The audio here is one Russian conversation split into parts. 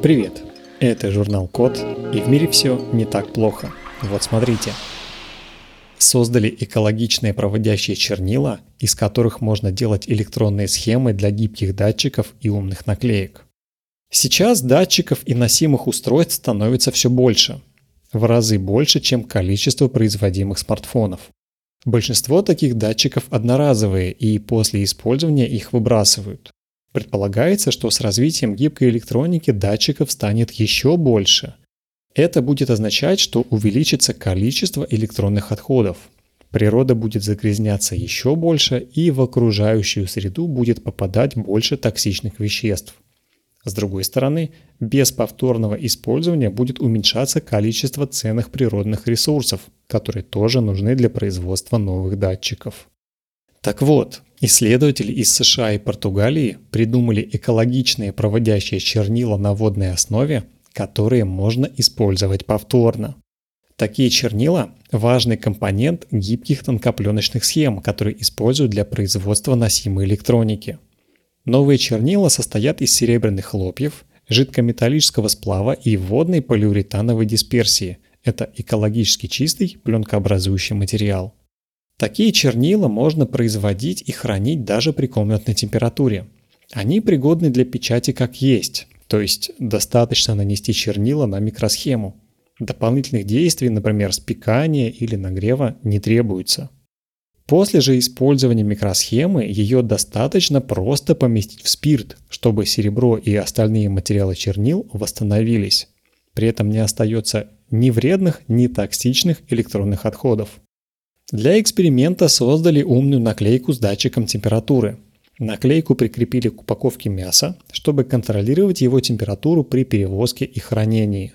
Привет! Это журнал Код, и в мире все не так плохо. Вот смотрите. Создали экологичные проводящие чернила, из которых можно делать электронные схемы для гибких датчиков и умных наклеек. Сейчас датчиков и носимых устройств становится все больше. В разы больше, чем количество производимых смартфонов. Большинство таких датчиков одноразовые и после использования их выбрасывают. Предполагается, что с развитием гибкой электроники датчиков станет еще больше. Это будет означать, что увеличится количество электронных отходов. Природа будет загрязняться еще больше и в окружающую среду будет попадать больше токсичных веществ. С другой стороны, без повторного использования будет уменьшаться количество ценных природных ресурсов, которые тоже нужны для производства новых датчиков. Так вот, исследователи из США и Португалии придумали экологичные проводящие чернила на водной основе, которые можно использовать повторно. Такие чернила – важный компонент гибких тонкопленочных схем, которые используют для производства носимой электроники. Новые чернила состоят из серебряных хлопьев, жидкометаллического сплава и водной полиуретановой дисперсии. Это экологически чистый пленкообразующий материал. Такие чернила можно производить и хранить даже при комнатной температуре. Они пригодны для печати как есть, то есть достаточно нанести чернила на микросхему. Дополнительных действий, например, спекания или нагрева, не требуется. После же использования микросхемы ее достаточно просто поместить в спирт, чтобы серебро и остальные материалы чернил восстановились. При этом не остается ни вредных, ни токсичных электронных отходов. Для эксперимента создали умную наклейку с датчиком температуры. Наклейку прикрепили к упаковке мяса, чтобы контролировать его температуру при перевозке и хранении.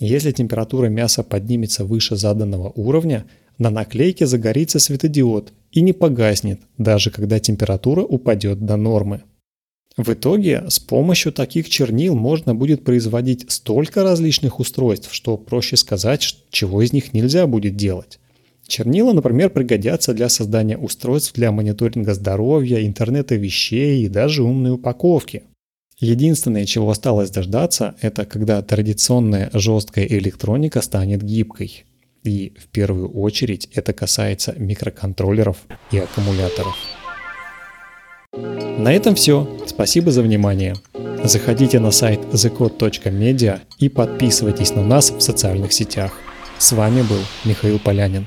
Если температура мяса поднимется выше заданного уровня, на наклейке загорится светодиод и не погаснет, даже когда температура упадет до нормы. В итоге с помощью таких чернил можно будет производить столько различных устройств, что проще сказать, чего из них нельзя будет делать. Чернила, например, пригодятся для создания устройств для мониторинга здоровья, интернета вещей и даже умной упаковки. Единственное, чего осталось дождаться, это когда традиционная жесткая электроника станет гибкой. И в первую очередь это касается микроконтроллеров и аккумуляторов. На этом все. Спасибо за внимание. Заходите на сайт thecode.media и подписывайтесь на нас в социальных сетях. С вами был Михаил Полянин.